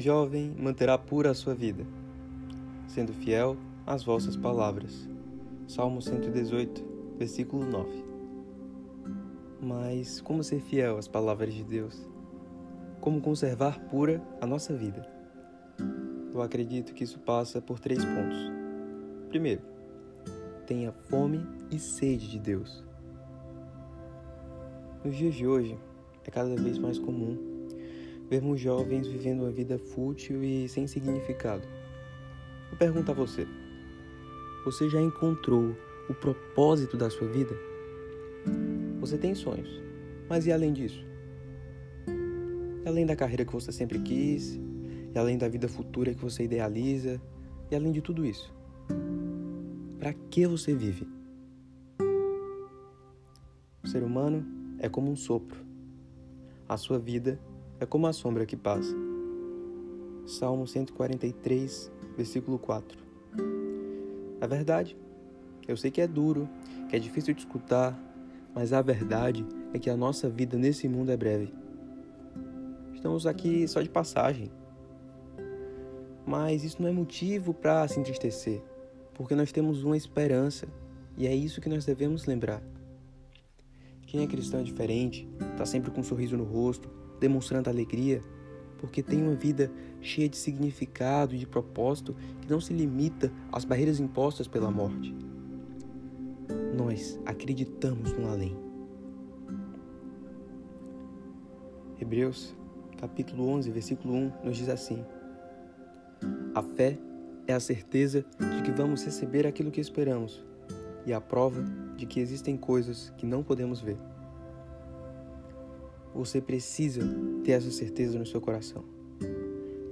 Jovem manterá pura a sua vida, sendo fiel às vossas palavras. Salmo 118, versículo 9. Mas como ser fiel às palavras de Deus? Como conservar pura a nossa vida? Eu acredito que isso passa por três pontos. Primeiro, tenha fome e sede de Deus. Nos dias de hoje, é cada vez mais comum vermos jovens vivendo uma vida fútil e sem significado. Eu pergunto a você: você já encontrou o propósito da sua vida? Você tem sonhos, mas e além disso? E além da carreira que você sempre quis, e além da vida futura que você idealiza, e além de tudo isso? Para que você vive? O ser humano é como um sopro. A sua vida é como a sombra que passa. Salmo 143, versículo 4. A verdade, eu sei que é duro, que é difícil de escutar, mas a verdade é que a nossa vida nesse mundo é breve. Estamos aqui só de passagem. Mas isso não é motivo para se entristecer, porque nós temos uma esperança e é isso que nós devemos lembrar. Quem é cristão é diferente, está sempre com um sorriso no rosto, demonstrando alegria, porque tem uma vida cheia de significado e de propósito que não se limita às barreiras impostas pela morte. Nós acreditamos no além. Hebreus, capítulo 11, versículo 1, nos diz assim: A fé é a certeza de que vamos receber aquilo que esperamos e a prova de que existem coisas que não podemos ver. Você precisa ter essa certeza no seu coração.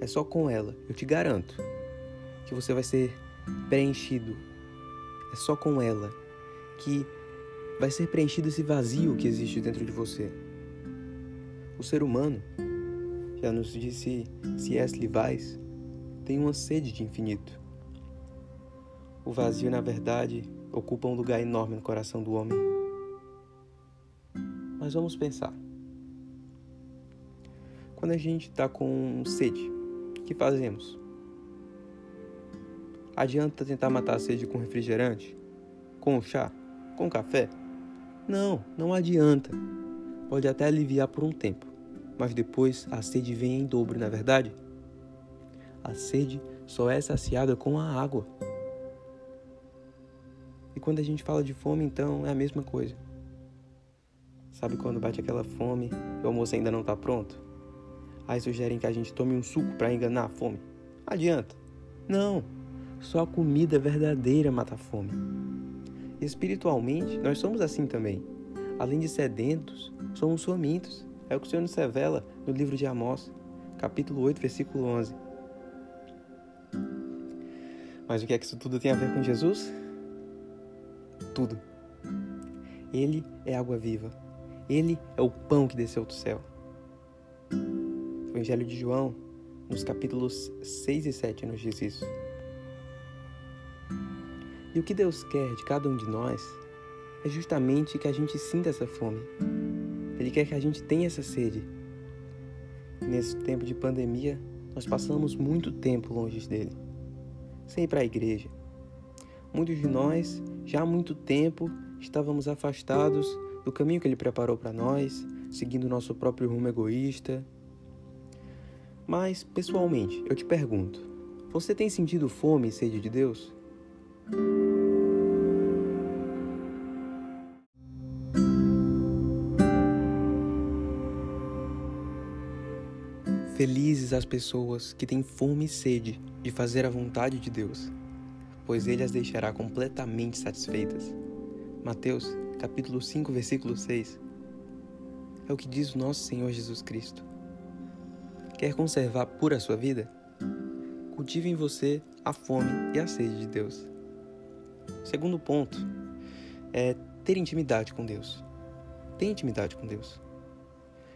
É só com ela, eu te garanto, que você vai ser preenchido. É só com ela que vai ser preenchido esse vazio que existe dentro de você. O ser humano, já nos disse C.S. Lewis, tem uma sede de infinito. O vazio, na verdade, ocupa um lugar enorme no coração do homem. Mas vamos pensar. Quando a gente está com sede, o que fazemos? Adianta tentar matar a sede com refrigerante? Com chá? Com café? Não, não adianta. Pode até aliviar por um tempo, mas depois a sede vem em dobro, na é verdade? A sede só é saciada com a água. E quando a gente fala de fome, então é a mesma coisa. Sabe quando bate aquela fome e o almoço ainda não está pronto? Aí sugerem que a gente tome um suco para enganar a fome. Adianta. Não. Só a comida verdadeira mata a fome. Espiritualmente, nós somos assim também. Além de sedentos, somos famintos. É o que o Senhor nos revela no livro de Amós, capítulo 8, versículo 11. Mas o que é que isso tudo tem a ver com Jesus? Tudo. Ele é água viva. Ele é o pão que desceu do céu. Evangelho de João, nos capítulos 6 e 7, nos diz isso. E o que Deus quer de cada um de nós é justamente que a gente sinta essa fome. Ele quer que a gente tenha essa sede. Nesse tempo de pandemia, nós passamos muito tempo longe dele, sem ir para a igreja. Muitos de nós, já há muito tempo, estávamos afastados do caminho que ele preparou para nós, seguindo nosso próprio rumo egoísta, mas, pessoalmente, eu te pergunto: você tem sentido fome e sede de Deus? Felizes as pessoas que têm fome e sede de fazer a vontade de Deus, pois Ele as deixará completamente satisfeitas. Mateus, capítulo 5, versículo 6. É o que diz o nosso Senhor Jesus Cristo. Quer conservar pura sua vida? Cultive em você a fome e a sede de Deus. Segundo ponto é ter intimidade com Deus. Tenha intimidade com Deus.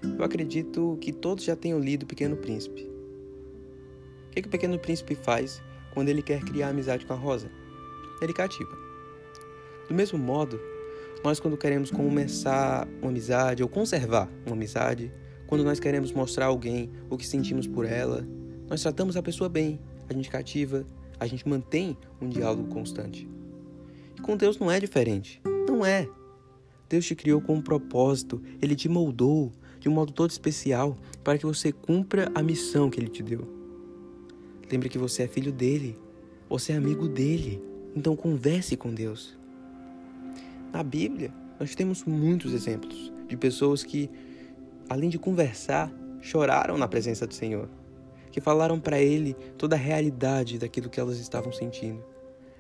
Eu acredito que todos já tenham lido O Pequeno Príncipe. O que, que o Pequeno Príncipe faz quando ele quer criar amizade com a Rosa? Ele cativa. Do mesmo modo, nós quando queremos começar uma amizade ou conservar uma amizade, quando nós queremos mostrar a alguém o que sentimos por ela, nós tratamos a pessoa bem, a gente cativa, a gente mantém um diálogo constante. E com Deus não é diferente. Não é. Deus te criou com um propósito, ele te moldou de um modo todo especial para que você cumpra a missão que ele te deu. Lembre que você é filho dele, você é amigo dele, então converse com Deus. Na Bíblia, nós temos muitos exemplos de pessoas que, além de conversar, choraram na presença do Senhor, que falaram para ele toda a realidade daquilo que elas estavam sentindo.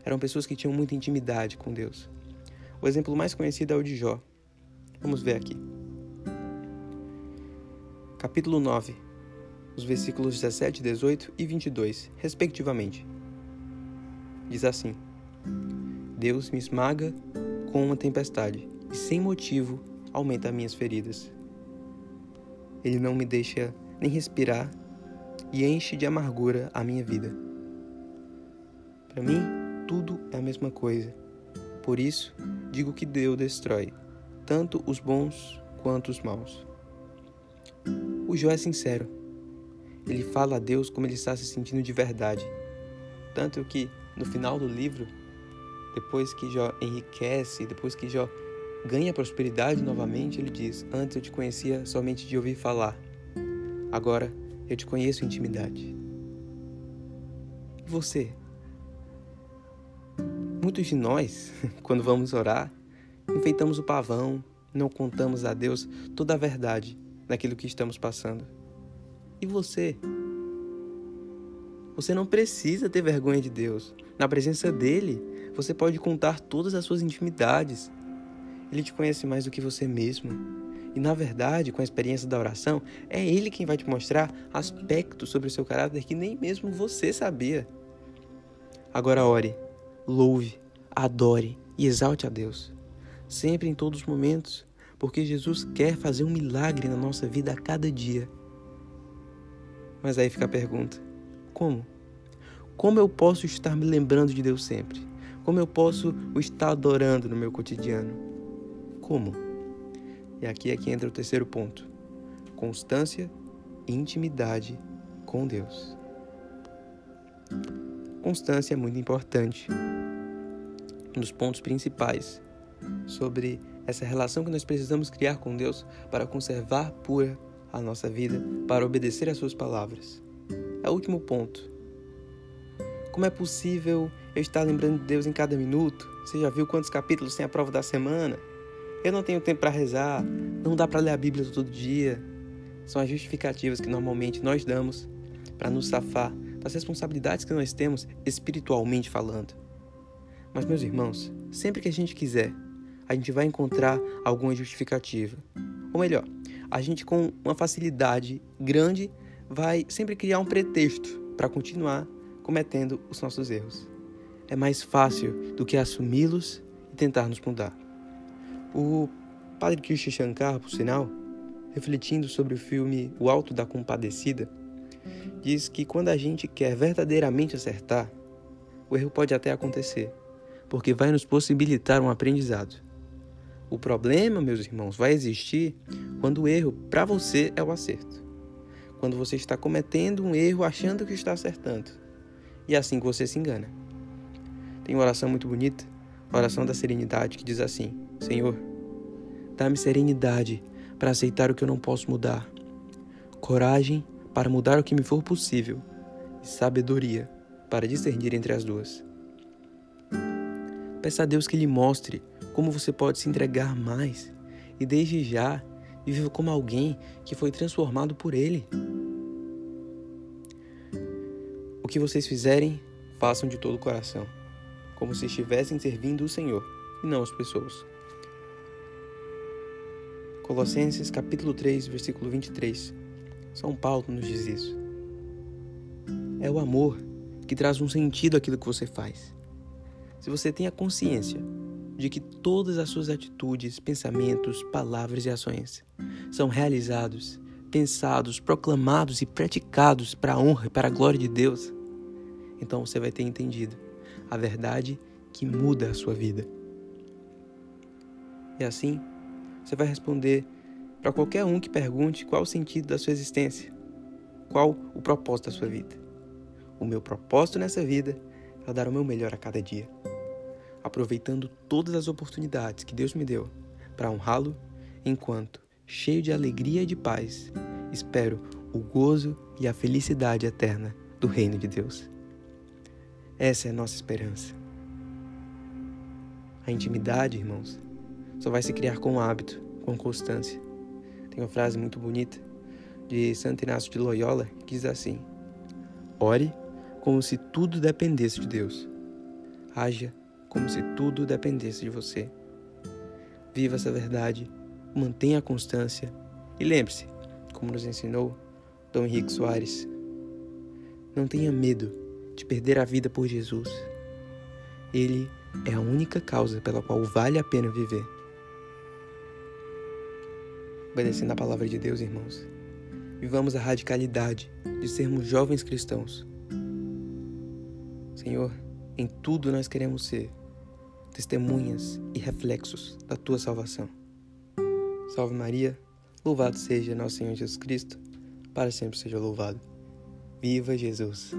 Eram pessoas que tinham muita intimidade com Deus. O exemplo mais conhecido é o de Jó. Vamos ver aqui. Capítulo 9, os versículos 17, 18 e 22, respectivamente. Diz assim: Deus me esmaga com uma tempestade e, sem motivo, aumenta minhas feridas. Ele não me deixa nem respirar e enche de amargura a minha vida. Para mim, tudo é a mesma coisa. Por isso, digo que Deus destrói tanto os bons quanto os maus. O Jó é sincero. Ele fala a Deus como ele está se sentindo de verdade. Tanto que, no final do livro, depois que Jó enriquece, depois que Jó ganha prosperidade novamente, ele diz: Antes eu te conhecia somente de ouvir falar, agora eu te conheço intimidade. E você? Muitos de nós, quando vamos orar, enfeitamos o pavão, não contamos a Deus toda a verdade naquilo que estamos passando. E você? Você não precisa ter vergonha de Deus. Na presença dele, você pode contar todas as suas intimidades. Ele te conhece mais do que você mesmo. E na verdade, com a experiência da oração, é ele quem vai te mostrar aspectos sobre o seu caráter que nem mesmo você sabia. Agora ore, louve, adore e exalte a Deus, sempre em todos os momentos, porque Jesus quer fazer um milagre na nossa vida a cada dia. Mas aí fica a pergunta: como? Como eu posso estar me lembrando de Deus sempre? Como eu posso o estar adorando no meu cotidiano? Como? E aqui é que entra o terceiro ponto: constância e intimidade com Deus. Constância é muito importante. Um dos pontos principais sobre essa relação que nós precisamos criar com Deus para conservar pura a nossa vida, para obedecer às suas palavras. É o último ponto. Como é possível eu estar lembrando de Deus em cada minuto? Você já viu quantos capítulos tem a prova da semana? Eu não tenho tempo para rezar, não dá para ler a Bíblia todo dia. São as justificativas que normalmente nós damos para nos safar das responsabilidades que nós temos espiritualmente falando. Mas, meus irmãos, sempre que a gente quiser, a gente vai encontrar alguma justificativa. Ou melhor, a gente com uma facilidade grande vai sempre criar um pretexto para continuar cometendo os nossos erros. É mais fácil do que assumi-los e tentar nos mudar. O padre Krishna Shankar, por sinal, refletindo sobre o filme O Alto da Compadecida, diz que quando a gente quer verdadeiramente acertar, o erro pode até acontecer, porque vai nos possibilitar um aprendizado. O problema, meus irmãos, vai existir quando o erro para você é o acerto. Quando você está cometendo um erro achando que está acertando. E é assim que você se engana. Tem uma oração muito bonita, a oração da serenidade, que diz assim: Senhor, dá-me serenidade para aceitar o que eu não posso mudar, coragem para mudar o que me for possível e sabedoria para discernir entre as duas. Peça a Deus que lhe mostre como você pode se entregar mais e desde já viver como alguém que foi transformado por Ele. O que vocês fizerem, façam de todo o coração, como se estivessem servindo o Senhor e não as pessoas. Colossenses capítulo 3, versículo 23. São Paulo nos diz isso. É o amor que traz um sentido àquilo que você faz. Se você tem a consciência de que todas as suas atitudes, pensamentos, palavras e ações são realizados, pensados, proclamados e praticados para a honra e para a glória de Deus, então você vai ter entendido a verdade que muda a sua vida. E assim, você vai responder para qualquer um que pergunte qual o sentido da sua existência. qual o propósito da sua vida. O meu propósito nessa vida é dar o meu melhor a cada dia, aproveitando todas as oportunidades que Deus me deu para honrá-lo, enquanto, cheio de alegria e de paz, espero o gozo e a felicidade eterna do reino de Deus. Essa é a nossa esperança. A intimidade, irmãos, só vai se criar com hábito, com constância. Tem uma frase muito bonita de Santo Inácio de Loyola que diz assim: Ore como se tudo dependesse de Deus. Haja como se tudo dependesse de você. Viva essa verdade, mantenha a constância e lembre-se, como nos ensinou Dom Henrique Soares, não tenha medo de perder a vida por Jesus. Ele é a única causa pela qual vale a pena viver. Obedecendo a palavra de Deus, irmãos, vivamos a radicalidade de sermos jovens cristãos. Senhor, em tudo nós queremos ser testemunhas e reflexos da tua salvação. Salve Maria, louvado seja nosso Senhor Jesus Cristo, para sempre seja louvado. Viva Jesus!